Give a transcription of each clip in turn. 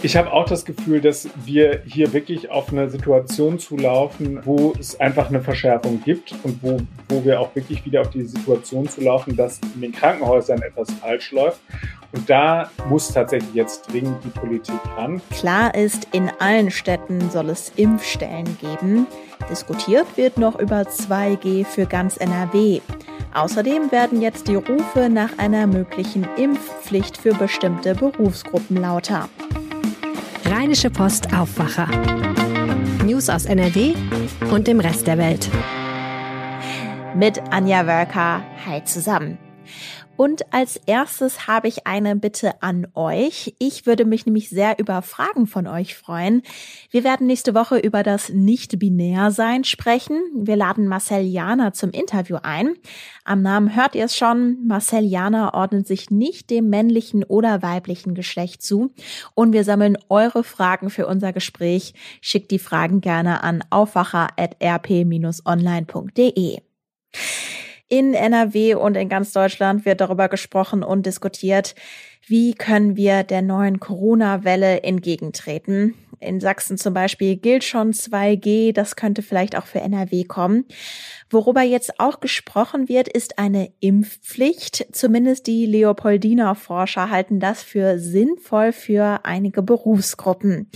Ich habe auch das Gefühl, dass wir hier wirklich auf eine Situation zulaufen, wo es einfach eine Verschärfung gibt und wo, wo wir auch wirklich wieder auf die Situation zulaufen, dass in den Krankenhäusern etwas falsch läuft. Und da muss tatsächlich jetzt dringend die Politik ran. Klar ist, in allen Städten soll es Impfstellen geben. Diskutiert wird noch über 2G für ganz NRW. Außerdem werden jetzt die Rufe nach einer möglichen Impfpflicht für bestimmte Berufsgruppen lauter. Rheinische Post Aufwacher. News aus NRW und dem Rest der Welt. Mit Anja Wölker. Hi zusammen. Und als erstes habe ich eine Bitte an euch. Ich würde mich nämlich sehr über Fragen von euch freuen. Wir werden nächste Woche über das Nicht-Binär-Sein sprechen. Wir laden Marcel Jana zum Interview ein. Am Namen hört ihr es schon. Marcel Jana ordnet sich nicht dem männlichen oder weiblichen Geschlecht zu. Und wir sammeln eure Fragen für unser Gespräch. Schickt die Fragen gerne an aufwacher.rp-online.de. In NRW und in ganz Deutschland wird darüber gesprochen und diskutiert, wie können wir der neuen Corona-Welle entgegentreten. In Sachsen zum Beispiel gilt schon 2G, das könnte vielleicht auch für NRW kommen. Worüber jetzt auch gesprochen wird, ist eine Impfpflicht. Zumindest die Leopoldiner Forscher halten das für sinnvoll für einige Berufsgruppen.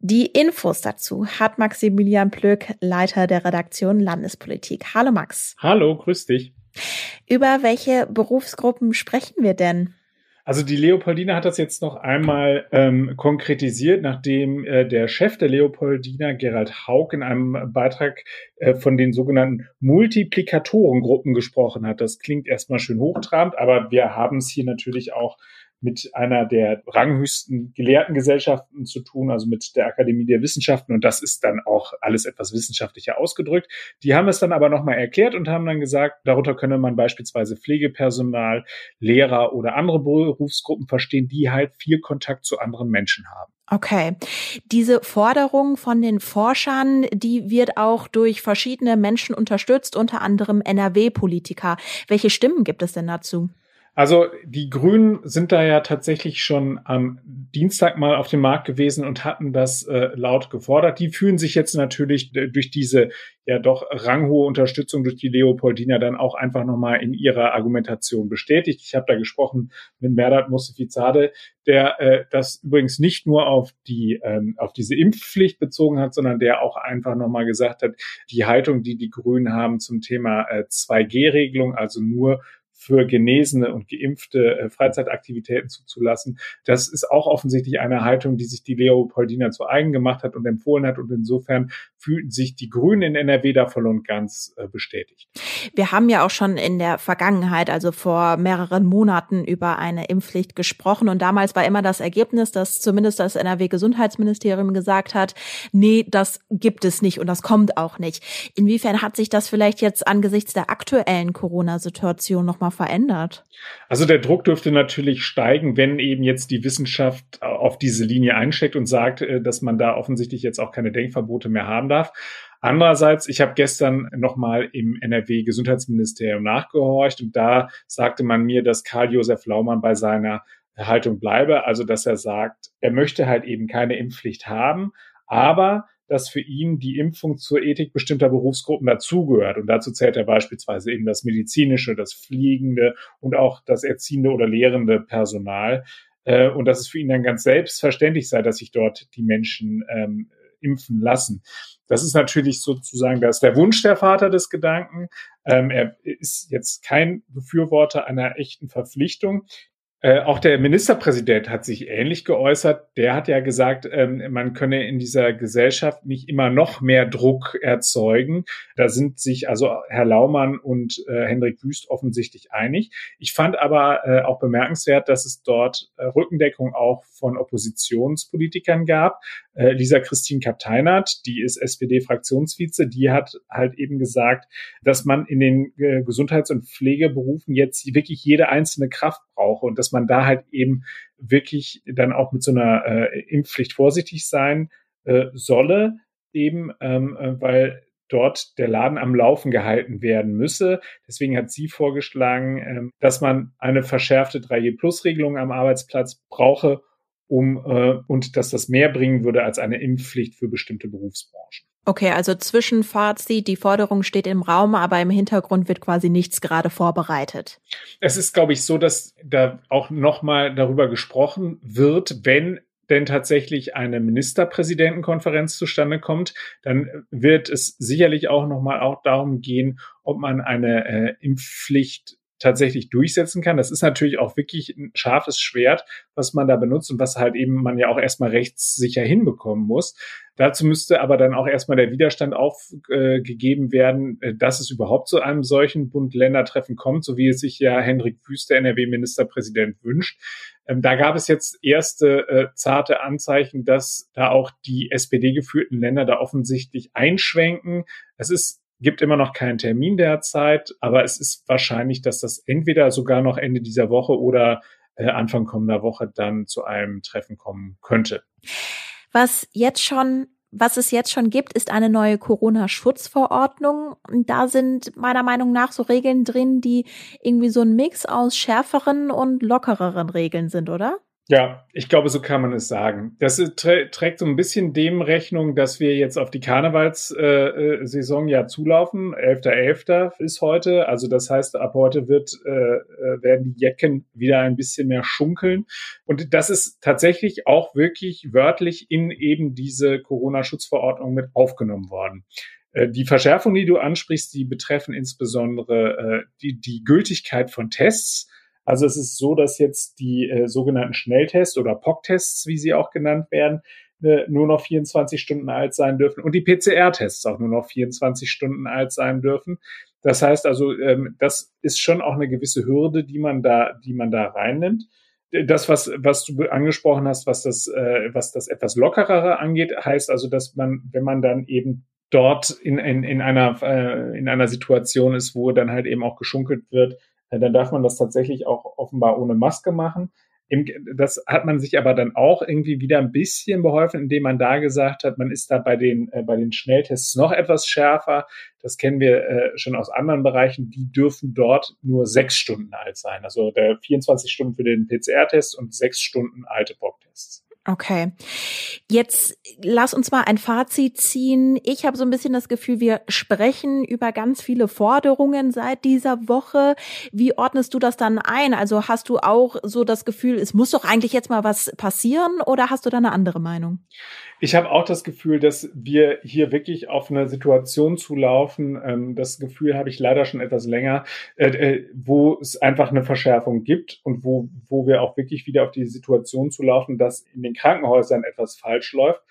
Die Infos dazu hat Maximilian Plöck, Leiter der Redaktion Landespolitik. Hallo Max. Hallo, grüß dich. Über welche Berufsgruppen sprechen wir denn? Also die Leopoldina hat das jetzt noch einmal ähm, konkretisiert, nachdem äh, der Chef der Leopoldina, Gerald Haug, in einem Beitrag äh, von den sogenannten Multiplikatorengruppen gesprochen hat. Das klingt erstmal schön hochtrabend, aber wir haben es hier natürlich auch mit einer der ranghöchsten Gelehrtengesellschaften zu tun, also mit der Akademie der Wissenschaften. Und das ist dann auch alles etwas wissenschaftlicher ausgedrückt. Die haben es dann aber nochmal erklärt und haben dann gesagt, darunter könne man beispielsweise Pflegepersonal, Lehrer oder andere Berufsgruppen verstehen, die halt viel Kontakt zu anderen Menschen haben. Okay. Diese Forderung von den Forschern, die wird auch durch verschiedene Menschen unterstützt, unter anderem NRW-Politiker. Welche Stimmen gibt es denn dazu? Also die Grünen sind da ja tatsächlich schon am Dienstag mal auf dem Markt gewesen und hatten das äh, laut gefordert. Die fühlen sich jetzt natürlich durch diese ja doch ranghohe Unterstützung durch die Leopoldina dann auch einfach nochmal in ihrer Argumentation bestätigt. Ich habe da gesprochen mit Merdat Mustafizade, der äh, das übrigens nicht nur auf die ähm, auf diese Impfpflicht bezogen hat, sondern der auch einfach nochmal gesagt hat, die Haltung, die die Grünen haben zum Thema äh, 2G-Regelung, also nur für Genesene und Geimpfte äh, Freizeitaktivitäten zuzulassen. Das ist auch offensichtlich eine Haltung, die sich die Leopoldina zu eigen gemacht hat und empfohlen hat. Und insofern fühlten sich die Grünen in NRW da voll und ganz äh, bestätigt. Wir haben ja auch schon in der Vergangenheit, also vor mehreren Monaten, über eine Impfpflicht gesprochen. Und damals war immer das Ergebnis, dass zumindest das NRW-Gesundheitsministerium gesagt hat, nee, das gibt es nicht und das kommt auch nicht. Inwiefern hat sich das vielleicht jetzt angesichts der aktuellen Corona-Situation nochmal verändert? Also der Druck dürfte natürlich steigen, wenn eben jetzt die Wissenschaft auf diese Linie einsteckt und sagt, äh, dass man da offensichtlich jetzt auch keine Denkverbote mehr haben darf. Andererseits, ich habe gestern nochmal im NRW-Gesundheitsministerium nachgehorcht und da sagte man mir, dass Karl-Josef Laumann bei seiner Haltung bleibe, also dass er sagt, er möchte halt eben keine Impfpflicht haben, aber dass für ihn die Impfung zur Ethik bestimmter Berufsgruppen dazugehört. Und dazu zählt er beispielsweise eben das medizinische, das fliegende und auch das erziehende oder lehrende Personal. Äh, und dass es für ihn dann ganz selbstverständlich sei, dass sich dort die Menschen ähm, impfen lassen. Das ist natürlich sozusagen, das ist der Wunsch der Vater des Gedanken. Ähm, er ist jetzt kein Befürworter einer echten Verpflichtung. Äh, auch der Ministerpräsident hat sich ähnlich geäußert. Der hat ja gesagt, ähm, man könne in dieser Gesellschaft nicht immer noch mehr Druck erzeugen. Da sind sich also Herr Laumann und äh, Hendrik Wüst offensichtlich einig. Ich fand aber äh, auch bemerkenswert, dass es dort äh, Rückendeckung auch von Oppositionspolitikern gab. Äh, Lisa Christine Kapteinert, die ist SPD-Fraktionsvize, die hat halt eben gesagt, dass man in den Gesundheits- und Pflegeberufen jetzt wirklich jede einzelne Kraft brauche und dass man da halt eben wirklich dann auch mit so einer äh, Impfpflicht vorsichtig sein äh, solle, eben ähm, äh, weil dort der Laden am Laufen gehalten werden müsse. Deswegen hat sie vorgeschlagen, ähm, dass man eine verschärfte 3G-Plus-Regelung am Arbeitsplatz brauche, um äh, und dass das mehr bringen würde als eine Impfpflicht für bestimmte Berufsbranchen. Okay, also Zwischenfazit, die Forderung steht im Raum, aber im Hintergrund wird quasi nichts gerade vorbereitet. Es ist, glaube ich, so, dass da auch nochmal darüber gesprochen wird, wenn denn tatsächlich eine Ministerpräsidentenkonferenz zustande kommt, dann wird es sicherlich auch nochmal auch darum gehen, ob man eine äh, Impfpflicht tatsächlich durchsetzen kann. Das ist natürlich auch wirklich ein scharfes Schwert, was man da benutzt und was halt eben man ja auch erstmal rechtssicher hinbekommen muss. Dazu müsste aber dann auch erstmal der Widerstand aufgegeben äh, werden, äh, dass es überhaupt zu einem solchen Bund-Länder-Treffen kommt, so wie es sich ja Hendrik Wüster, NRW-Ministerpräsident, wünscht. Ähm, da gab es jetzt erste äh, zarte Anzeichen, dass da auch die SPD-geführten Länder da offensichtlich einschwenken. Es ist gibt immer noch keinen Termin derzeit, aber es ist wahrscheinlich, dass das entweder sogar noch Ende dieser Woche oder äh, Anfang kommender Woche dann zu einem Treffen kommen könnte. Was jetzt schon was es jetzt schon gibt, ist eine neue Corona-Schutzverordnung. Da sind meiner Meinung nach so Regeln drin, die irgendwie so ein Mix aus schärferen und lockereren Regeln sind, oder? Ja, ich glaube, so kann man es sagen. Das trä trägt so ein bisschen dem Rechnung, dass wir jetzt auf die Karnevalssaison äh, ja zulaufen. 11.11. .11. ist heute. Also das heißt, ab heute wird, äh, äh, werden die Jecken wieder ein bisschen mehr schunkeln. Und das ist tatsächlich auch wirklich wörtlich in eben diese Corona-Schutzverordnung mit aufgenommen worden. Äh, die Verschärfung, die du ansprichst, die betreffen insbesondere äh, die, die Gültigkeit von Tests also es ist so, dass jetzt die äh, sogenannten Schnelltests oder POC-Tests, wie sie auch genannt werden, äh, nur noch 24 Stunden alt sein dürfen und die PCR-Tests auch nur noch 24 Stunden alt sein dürfen. Das heißt also, ähm, das ist schon auch eine gewisse Hürde, die man da, die man da reinnimmt. Das, was, was du angesprochen hast, was das, äh, was das etwas lockerere angeht, heißt also, dass man, wenn man dann eben dort in, in, in einer, äh, in einer Situation ist, wo dann halt eben auch geschunkelt wird, dann darf man das tatsächlich auch offenbar ohne Maske machen. Das hat man sich aber dann auch irgendwie wieder ein bisschen beholfen, indem man da gesagt hat, man ist da bei den, äh, bei den Schnelltests noch etwas schärfer. Das kennen wir äh, schon aus anderen Bereichen. Die dürfen dort nur sechs Stunden alt sein. Also der 24 Stunden für den PCR-Test und sechs Stunden alte Bock-Tests. Okay. Jetzt lass uns mal ein Fazit ziehen. Ich habe so ein bisschen das Gefühl, wir sprechen über ganz viele Forderungen seit dieser Woche. Wie ordnest du das dann ein? Also hast du auch so das Gefühl, es muss doch eigentlich jetzt mal was passieren oder hast du da eine andere Meinung? Ich habe auch das Gefühl, dass wir hier wirklich auf eine Situation zulaufen. Ähm, das Gefühl habe ich leider schon etwas länger, äh, äh, wo es einfach eine Verschärfung gibt und wo, wo wir auch wirklich wieder auf die Situation zulaufen, dass in den Krankenhäusern etwas falsch läuft.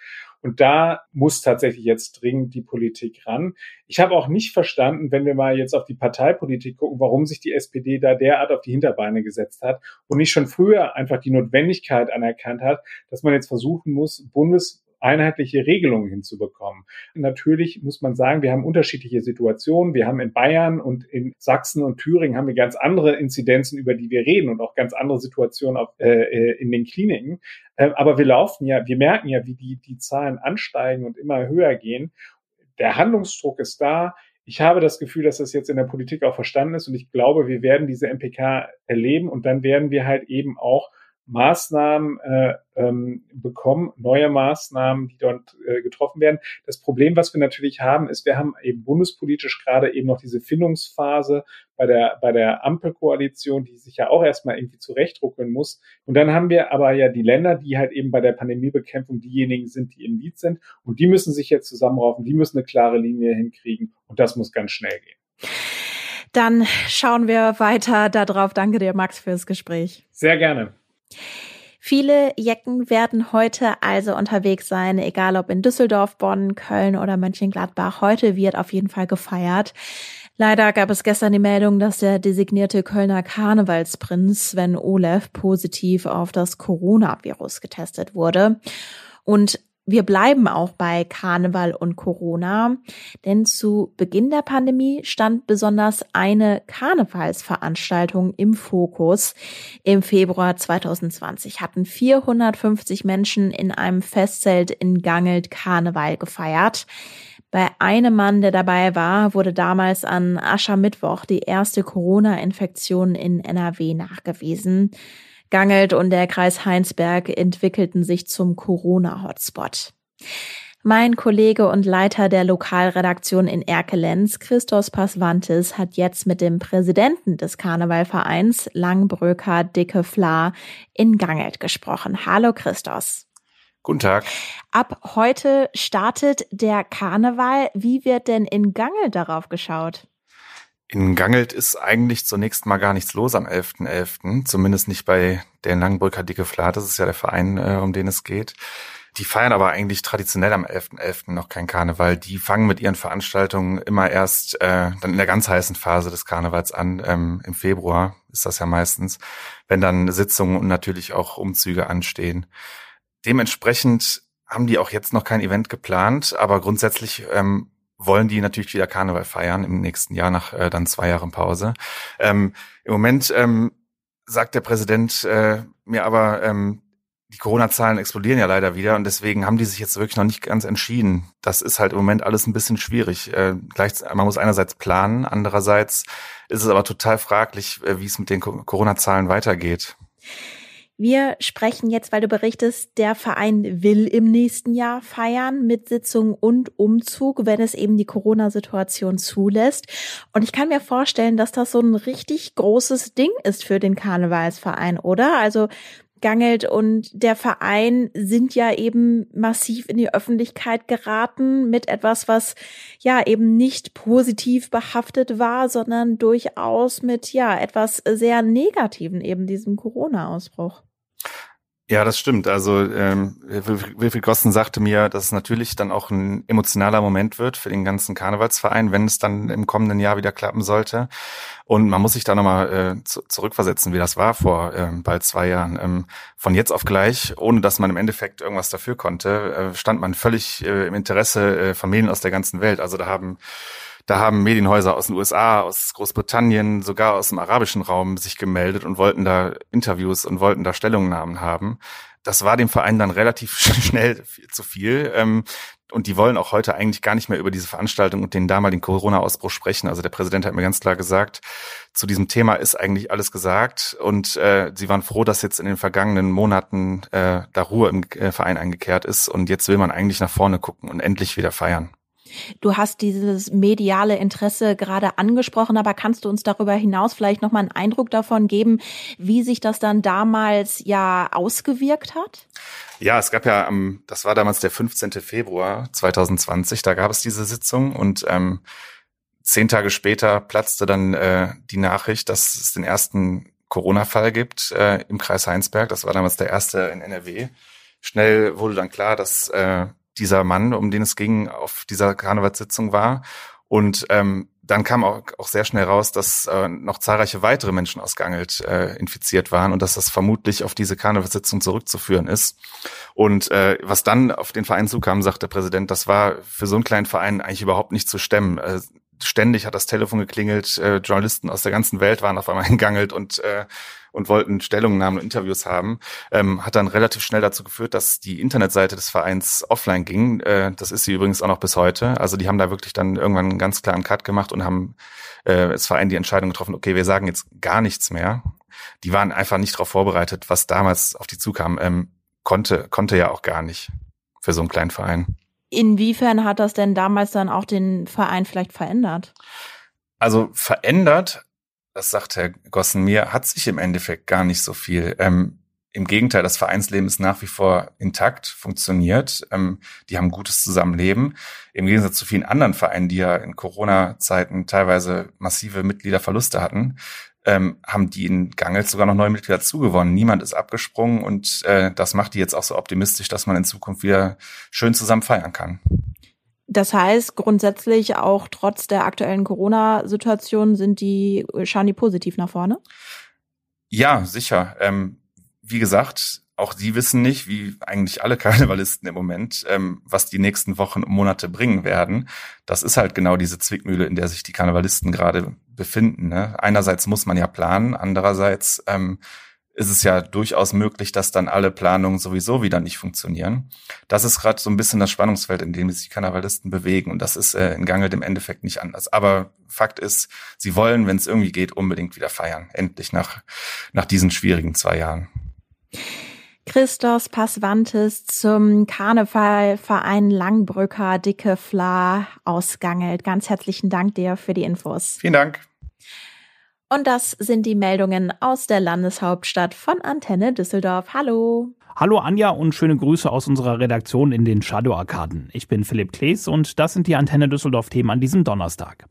Und da muss tatsächlich jetzt dringend die Politik ran. Ich habe auch nicht verstanden, wenn wir mal jetzt auf die Parteipolitik gucken, warum sich die SPD da derart auf die Hinterbeine gesetzt hat und nicht schon früher einfach die Notwendigkeit anerkannt hat, dass man jetzt versuchen muss, bundes einheitliche Regelungen hinzubekommen. Natürlich muss man sagen, wir haben unterschiedliche Situationen. Wir haben in Bayern und in Sachsen und Thüringen haben wir ganz andere Inzidenzen, über die wir reden und auch ganz andere Situationen auf, äh, äh in den Kliniken. Äh, aber wir laufen ja, wir merken ja, wie die, die Zahlen ansteigen und immer höher gehen. Der Handlungsdruck ist da. Ich habe das Gefühl, dass das jetzt in der Politik auch verstanden ist und ich glaube, wir werden diese MPK erleben und dann werden wir halt eben auch Maßnahmen äh, ähm, bekommen, neue Maßnahmen, die dort äh, getroffen werden. Das Problem, was wir natürlich haben, ist, wir haben eben bundespolitisch gerade eben noch diese Findungsphase bei der, bei der Ampelkoalition, die sich ja auch erstmal irgendwie zurechtruckeln muss. Und dann haben wir aber ja die Länder, die halt eben bei der Pandemiebekämpfung diejenigen sind, die im Lied sind. Und die müssen sich jetzt zusammenraufen, die müssen eine klare Linie hinkriegen. Und das muss ganz schnell gehen. Dann schauen wir weiter darauf. Danke dir, Max, fürs Gespräch. Sehr gerne. Viele Jecken werden heute also unterwegs sein, egal ob in Düsseldorf, Bonn, Köln oder Mönchengladbach. Heute wird auf jeden Fall gefeiert. Leider gab es gestern die Meldung, dass der designierte Kölner Karnevalsprinz Sven Olev positiv auf das Coronavirus getestet wurde. Und wir bleiben auch bei Karneval und Corona, denn zu Beginn der Pandemie stand besonders eine Karnevalsveranstaltung im Fokus. Im Februar 2020 hatten 450 Menschen in einem Festzelt in Gangelt Karneval gefeiert. Bei einem Mann, der dabei war, wurde damals an Aschermittwoch die erste Corona-Infektion in NRW nachgewiesen. Gangelt und der Kreis Heinsberg entwickelten sich zum Corona-Hotspot. Mein Kollege und Leiter der Lokalredaktion in Erkelenz, Christos Pasvantis, hat jetzt mit dem Präsidenten des Karnevalvereins Langbröker Dicke Fla in Gangelt gesprochen. Hallo Christos. Guten Tag. Ab heute startet der Karneval. Wie wird denn in Gangelt darauf geschaut? In Gangelt ist eigentlich zunächst mal gar nichts los am 11.11., .11., zumindest nicht bei der Langbrücker Dicke Flat, das ist ja der Verein, äh, um den es geht. Die feiern aber eigentlich traditionell am 11.11. .11. noch kein Karneval. Die fangen mit ihren Veranstaltungen immer erst äh, dann in der ganz heißen Phase des Karnevals an. Ähm, Im Februar ist das ja meistens, wenn dann Sitzungen und natürlich auch Umzüge anstehen. Dementsprechend haben die auch jetzt noch kein Event geplant, aber grundsätzlich ähm, wollen die natürlich wieder Karneval feiern im nächsten Jahr nach äh, dann zwei Jahren Pause. Ähm, Im Moment ähm, sagt der Präsident äh, mir aber, ähm, die Corona-Zahlen explodieren ja leider wieder und deswegen haben die sich jetzt wirklich noch nicht ganz entschieden. Das ist halt im Moment alles ein bisschen schwierig. Äh, gleich, man muss einerseits planen, andererseits ist es aber total fraglich, äh, wie es mit den Corona-Zahlen weitergeht. Wir sprechen jetzt, weil du berichtest, der Verein will im nächsten Jahr feiern mit Sitzung und Umzug, wenn es eben die Corona-Situation zulässt. Und ich kann mir vorstellen, dass das so ein richtig großes Ding ist für den Karnevalsverein, oder? Also Gangelt und der Verein sind ja eben massiv in die Öffentlichkeit geraten mit etwas, was ja eben nicht positiv behaftet war, sondern durchaus mit ja etwas sehr Negativen, eben diesem Corona-Ausbruch. Ja, das stimmt. Also ähm, Wilfried Gossen sagte mir, dass es natürlich dann auch ein emotionaler Moment wird für den ganzen Karnevalsverein, wenn es dann im kommenden Jahr wieder klappen sollte. Und man muss sich da nochmal äh, zu, zurückversetzen, wie das war vor äh, bald zwei Jahren. Ähm, von jetzt auf gleich, ohne dass man im Endeffekt irgendwas dafür konnte, äh, stand man völlig äh, im Interesse äh, Familien aus der ganzen Welt. Also da haben da haben Medienhäuser aus den USA, aus Großbritannien, sogar aus dem arabischen Raum sich gemeldet und wollten da Interviews und wollten da Stellungnahmen haben. Das war dem Verein dann relativ schnell zu viel. Ähm, und die wollen auch heute eigentlich gar nicht mehr über diese Veranstaltung und den damaligen Corona-Ausbruch sprechen. Also der Präsident hat mir ganz klar gesagt, zu diesem Thema ist eigentlich alles gesagt. Und äh, sie waren froh, dass jetzt in den vergangenen Monaten äh, da Ruhe im äh, Verein eingekehrt ist. Und jetzt will man eigentlich nach vorne gucken und endlich wieder feiern. Du hast dieses mediale Interesse gerade angesprochen, aber kannst du uns darüber hinaus vielleicht noch mal einen Eindruck davon geben, wie sich das dann damals ja ausgewirkt hat? Ja, es gab ja, ähm, das war damals der 15. Februar 2020, da gab es diese Sitzung und ähm, zehn Tage später platzte dann äh, die Nachricht, dass es den ersten Corona-Fall gibt äh, im Kreis Heinsberg. Das war damals der erste in NRW. Schnell wurde dann klar, dass äh, dieser Mann, um den es ging, auf dieser Karnevalssitzung war. Und ähm, dann kam auch, auch sehr schnell raus, dass äh, noch zahlreiche weitere Menschen aus Gangelt äh, infiziert waren und dass das vermutlich auf diese Karnevalssitzung zurückzuführen ist. Und äh, was dann auf den Verein zukam, sagt der Präsident, das war für so einen kleinen Verein eigentlich überhaupt nicht zu stemmen. Äh, ständig hat das Telefon geklingelt, äh, Journalisten aus der ganzen Welt waren auf einmal hingangelt und äh, und wollten Stellungnahmen und Interviews haben, ähm, hat dann relativ schnell dazu geführt, dass die Internetseite des Vereins offline ging. Äh, das ist sie übrigens auch noch bis heute. Also die haben da wirklich dann irgendwann einen ganz klaren Cut gemacht und haben äh, das Verein die Entscheidung getroffen, okay, wir sagen jetzt gar nichts mehr. Die waren einfach nicht darauf vorbereitet, was damals auf die zukam. Ähm, konnte, konnte ja auch gar nicht für so einen kleinen Verein. Inwiefern hat das denn damals dann auch den Verein vielleicht verändert? Also verändert das sagt Herr Gossen mir, hat sich im Endeffekt gar nicht so viel. Ähm, im Gegenteil, das Vereinsleben ist nach wie vor intakt, funktioniert. Ähm, die haben gutes Zusammenleben. Im Gegensatz zu vielen anderen Vereinen, die ja in Corona-Zeiten teilweise massive Mitgliederverluste hatten, ähm, haben die in Gangels sogar noch neue Mitglieder zugewonnen. Niemand ist abgesprungen und äh, das macht die jetzt auch so optimistisch, dass man in Zukunft wieder schön zusammen feiern kann. Das heißt, grundsätzlich auch trotz der aktuellen Corona-Situation sind die, schauen die positiv nach vorne? Ja, sicher. Ähm, wie gesagt, auch die wissen nicht, wie eigentlich alle Karnevalisten im Moment, ähm, was die nächsten Wochen und Monate bringen werden. Das ist halt genau diese Zwickmühle, in der sich die Karnevalisten gerade befinden. Ne? Einerseits muss man ja planen, andererseits ähm, ist es ja durchaus möglich, dass dann alle Planungen sowieso wieder nicht funktionieren. Das ist gerade so ein bisschen das Spannungsfeld, in dem sich die Karnevalisten bewegen. Und das ist äh, in Gangelt im Endeffekt nicht anders. Aber Fakt ist, sie wollen, wenn es irgendwie geht, unbedingt wieder feiern. Endlich nach, nach diesen schwierigen zwei Jahren. Christos Passwantes zum Karnevalverein Langbrücker Dicke Fla ausgangelt. Ganz herzlichen Dank dir für die Infos. Vielen Dank. Und das sind die Meldungen aus der Landeshauptstadt von Antenne Düsseldorf. Hallo. Hallo Anja und schöne Grüße aus unserer Redaktion in den Shadow Arkaden. Ich bin Philipp Klees und das sind die Antenne Düsseldorf Themen an diesem Donnerstag.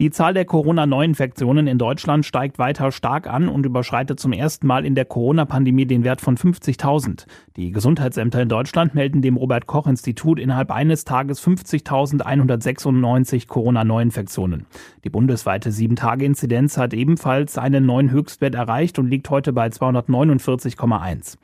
Die Zahl der Corona-Neuinfektionen in Deutschland steigt weiter stark an und überschreitet zum ersten Mal in der Corona-Pandemie den Wert von 50.000. Die Gesundheitsämter in Deutschland melden dem Robert-Koch-Institut innerhalb eines Tages 50.196 Corona-Neuinfektionen. Die bundesweite 7-Tage-Inzidenz hat ebenfalls einen neuen Höchstwert erreicht und liegt heute bei 249,1.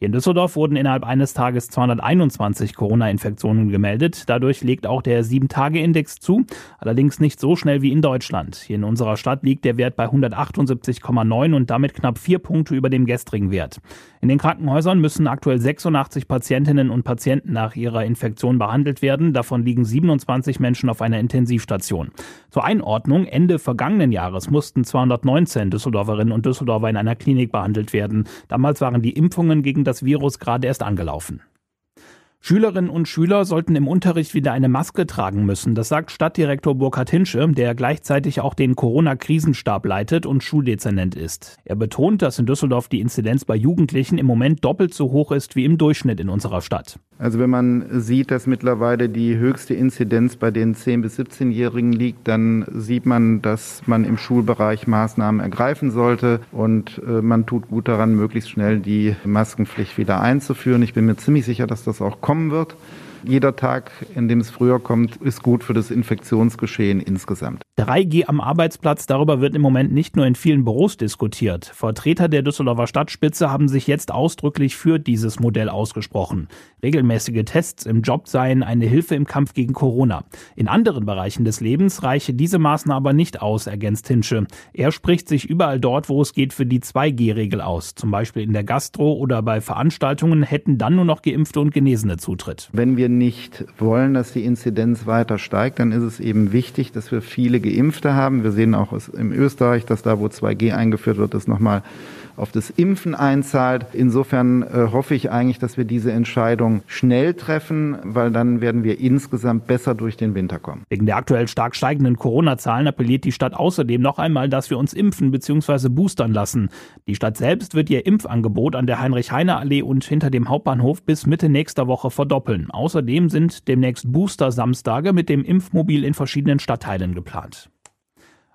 In Düsseldorf wurden innerhalb eines Tages 221 Corona-Infektionen gemeldet. Dadurch legt auch der 7-Tage-Index zu, allerdings nicht so schnell wie in Deutschland. Hier in unserer Stadt liegt der Wert bei 178,9 und damit knapp vier Punkte über dem gestrigen Wert. In den Krankenhäusern müssen aktuell 86 Patientinnen und Patienten nach ihrer Infektion behandelt werden. Davon liegen 27 Menschen auf einer Intensivstation. Zur Einordnung, Ende vergangenen Jahres mussten 219 Düsseldorferinnen und Düsseldorfer in einer Klinik behandelt werden. Damals waren die Impfungen gegen das Virus gerade erst angelaufen. Schülerinnen und Schüler sollten im Unterricht wieder eine Maske tragen müssen. Das sagt Stadtdirektor Burkhard Hinsche, der gleichzeitig auch den Corona-Krisenstab leitet und Schuldezernent ist. Er betont, dass in Düsseldorf die Inzidenz bei Jugendlichen im Moment doppelt so hoch ist wie im Durchschnitt in unserer Stadt. Also wenn man sieht, dass mittlerweile die höchste Inzidenz bei den 10- bis 17-Jährigen liegt, dann sieht man, dass man im Schulbereich Maßnahmen ergreifen sollte und äh, man tut gut daran, möglichst schnell die Maskenpflicht wieder einzuführen. Ich bin mir ziemlich sicher, dass das auch kommen wird. Jeder Tag, in dem es früher kommt, ist gut für das Infektionsgeschehen insgesamt. 3G am Arbeitsplatz, darüber wird im Moment nicht nur in vielen Büros diskutiert. Vertreter der Düsseldorfer Stadtspitze haben sich jetzt ausdrücklich für dieses Modell ausgesprochen. Regelmäßige Tests im Job seien eine Hilfe im Kampf gegen Corona. In anderen Bereichen des Lebens reiche diese Maßnahme aber nicht aus, ergänzt Hinsche. Er spricht sich überall dort, wo es geht, für die 2G-Regel aus. Zum Beispiel in der Gastro oder bei Veranstaltungen hätten dann nur noch Geimpfte und Genesene Zutritt. Wenn wir nicht wollen, dass die Inzidenz weiter steigt, dann ist es eben wichtig, dass wir viele Geimpfte haben. Wir sehen auch in Österreich, dass da, wo 2G eingeführt wird, das nochmal auf das Impfen einzahlt. Insofern äh, hoffe ich eigentlich, dass wir diese Entscheidung schnell treffen, weil dann werden wir insgesamt besser durch den Winter kommen. Wegen der aktuell stark steigenden Corona-Zahlen appelliert die Stadt außerdem noch einmal, dass wir uns impfen bzw. boostern lassen. Die Stadt selbst wird ihr Impfangebot an der Heinrich-Heine-Allee und hinter dem Hauptbahnhof bis Mitte nächster Woche verdoppeln. Außerdem sind demnächst Booster-Samstage mit dem Impfmobil in verschiedenen Stadtteilen geplant.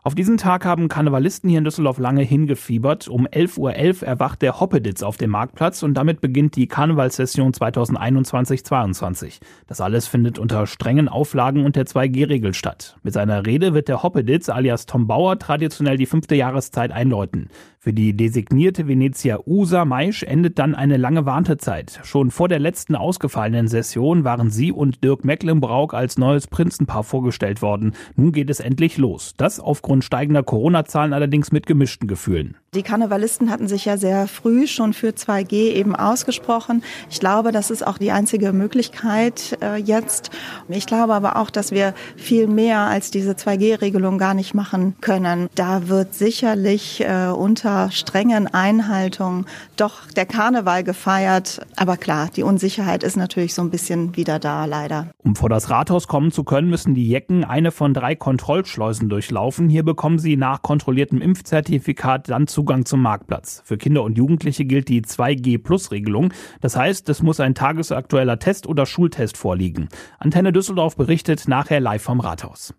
Auf diesen Tag haben Karnevalisten hier in Düsseldorf lange hingefiebert. Um 11.11 Uhr .11 erwacht der Hoppeditz auf dem Marktplatz und damit beginnt die Karnevalssession 2021-22. Das alles findet unter strengen Auflagen und der 2G-Regel statt. Mit seiner Rede wird der Hoppeditz alias Tom Bauer traditionell die fünfte Jahreszeit einläuten. Für die designierte Venezia Usa Maisch endet dann eine lange Wartezeit. Schon vor der letzten ausgefallenen Session waren sie und Dirk Mecklenbrauk als neues Prinzenpaar vorgestellt worden. Nun geht es endlich los. Das aufgrund steigender Corona-Zahlen allerdings mit gemischten Gefühlen. Die Karnevalisten hatten sich ja sehr früh schon für 2G eben ausgesprochen. Ich glaube, das ist auch die einzige Möglichkeit äh, jetzt. Ich glaube aber auch, dass wir viel mehr als diese 2G-Regelung gar nicht machen können. Da wird sicherlich äh, unter strengen Einhaltungen doch der Karneval gefeiert. Aber klar, die Unsicherheit ist natürlich so ein bisschen wieder da, leider. Um vor das Rathaus kommen zu können, müssen die Jecken eine von drei Kontrollschleusen durchlaufen. Hier bekommen sie nach kontrolliertem Impfzertifikat dann zu Zugang zum Marktplatz. Für Kinder und Jugendliche gilt die 2G-Plus-Regelung. Das heißt, es muss ein tagesaktueller Test oder Schultest vorliegen. Antenne Düsseldorf berichtet nachher live vom Rathaus.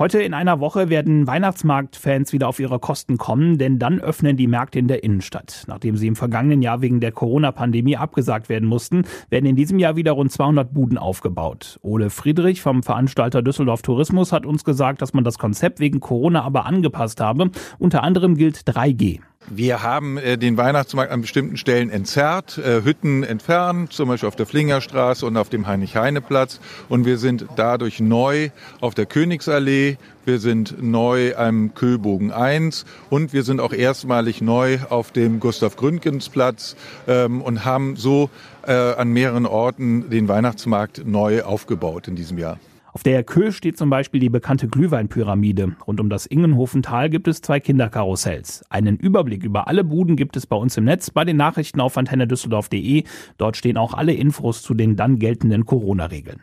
Heute in einer Woche werden Weihnachtsmarktfans wieder auf ihre Kosten kommen, denn dann öffnen die Märkte in der Innenstadt. Nachdem sie im vergangenen Jahr wegen der Corona-Pandemie abgesagt werden mussten, werden in diesem Jahr wieder rund 200 Buden aufgebaut. Ole Friedrich vom Veranstalter Düsseldorf Tourismus hat uns gesagt, dass man das Konzept wegen Corona aber angepasst habe. Unter anderem gilt 3G. Wir haben äh, den Weihnachtsmarkt an bestimmten Stellen entzerrt, äh, Hütten entfernt, zum Beispiel auf der Flingerstraße und auf dem Heinrich-Heine-Platz. Und wir sind dadurch neu auf der Königsallee, wir sind neu am Köbogen 1 und wir sind auch erstmalig neu auf dem Gustav-Gründgens-Platz ähm, und haben so äh, an mehreren Orten den Weihnachtsmarkt neu aufgebaut in diesem Jahr. Auf der Köh steht zum Beispiel die bekannte Glühweinpyramide. Rund um das Ingenhofental gibt es zwei Kinderkarussells. Einen Überblick über alle Buden gibt es bei uns im Netz bei den Nachrichten auf antennedüsseldorf.de. Dort stehen auch alle Infos zu den dann geltenden Corona-Regeln.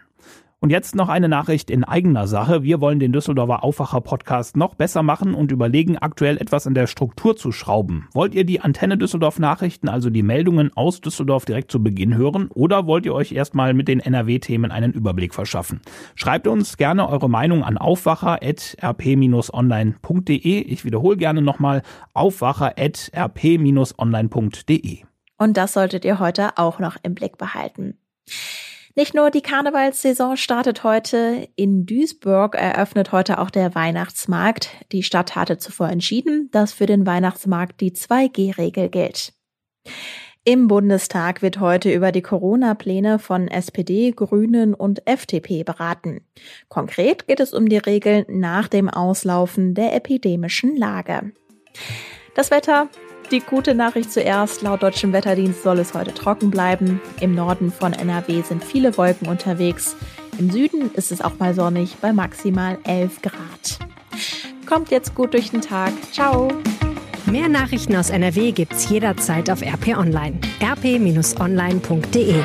Und jetzt noch eine Nachricht in eigener Sache. Wir wollen den Düsseldorfer Aufwacher-Podcast noch besser machen und überlegen, aktuell etwas in der Struktur zu schrauben. Wollt ihr die Antenne Düsseldorf Nachrichten, also die Meldungen aus Düsseldorf direkt zu Beginn hören oder wollt ihr euch erstmal mit den NRW-Themen einen Überblick verschaffen? Schreibt uns gerne eure Meinung an aufwacher.rp-online.de. Ich wiederhole gerne nochmal aufwacher.rp-online.de. Und das solltet ihr heute auch noch im Blick behalten. Nicht nur die Karnevalssaison startet heute. In Duisburg eröffnet heute auch der Weihnachtsmarkt. Die Stadt hatte zuvor entschieden, dass für den Weihnachtsmarkt die 2G-Regel gilt. Im Bundestag wird heute über die Corona-Pläne von SPD, Grünen und FDP beraten. Konkret geht es um die Regeln nach dem Auslaufen der epidemischen Lage. Das Wetter die gute Nachricht zuerst. Laut deutschem Wetterdienst soll es heute trocken bleiben. Im Norden von NRW sind viele Wolken unterwegs. Im Süden ist es auch mal sonnig bei maximal 11 Grad. Kommt jetzt gut durch den Tag. Ciao. Mehr Nachrichten aus NRW gibt's jederzeit auf RP Online. rp-online.de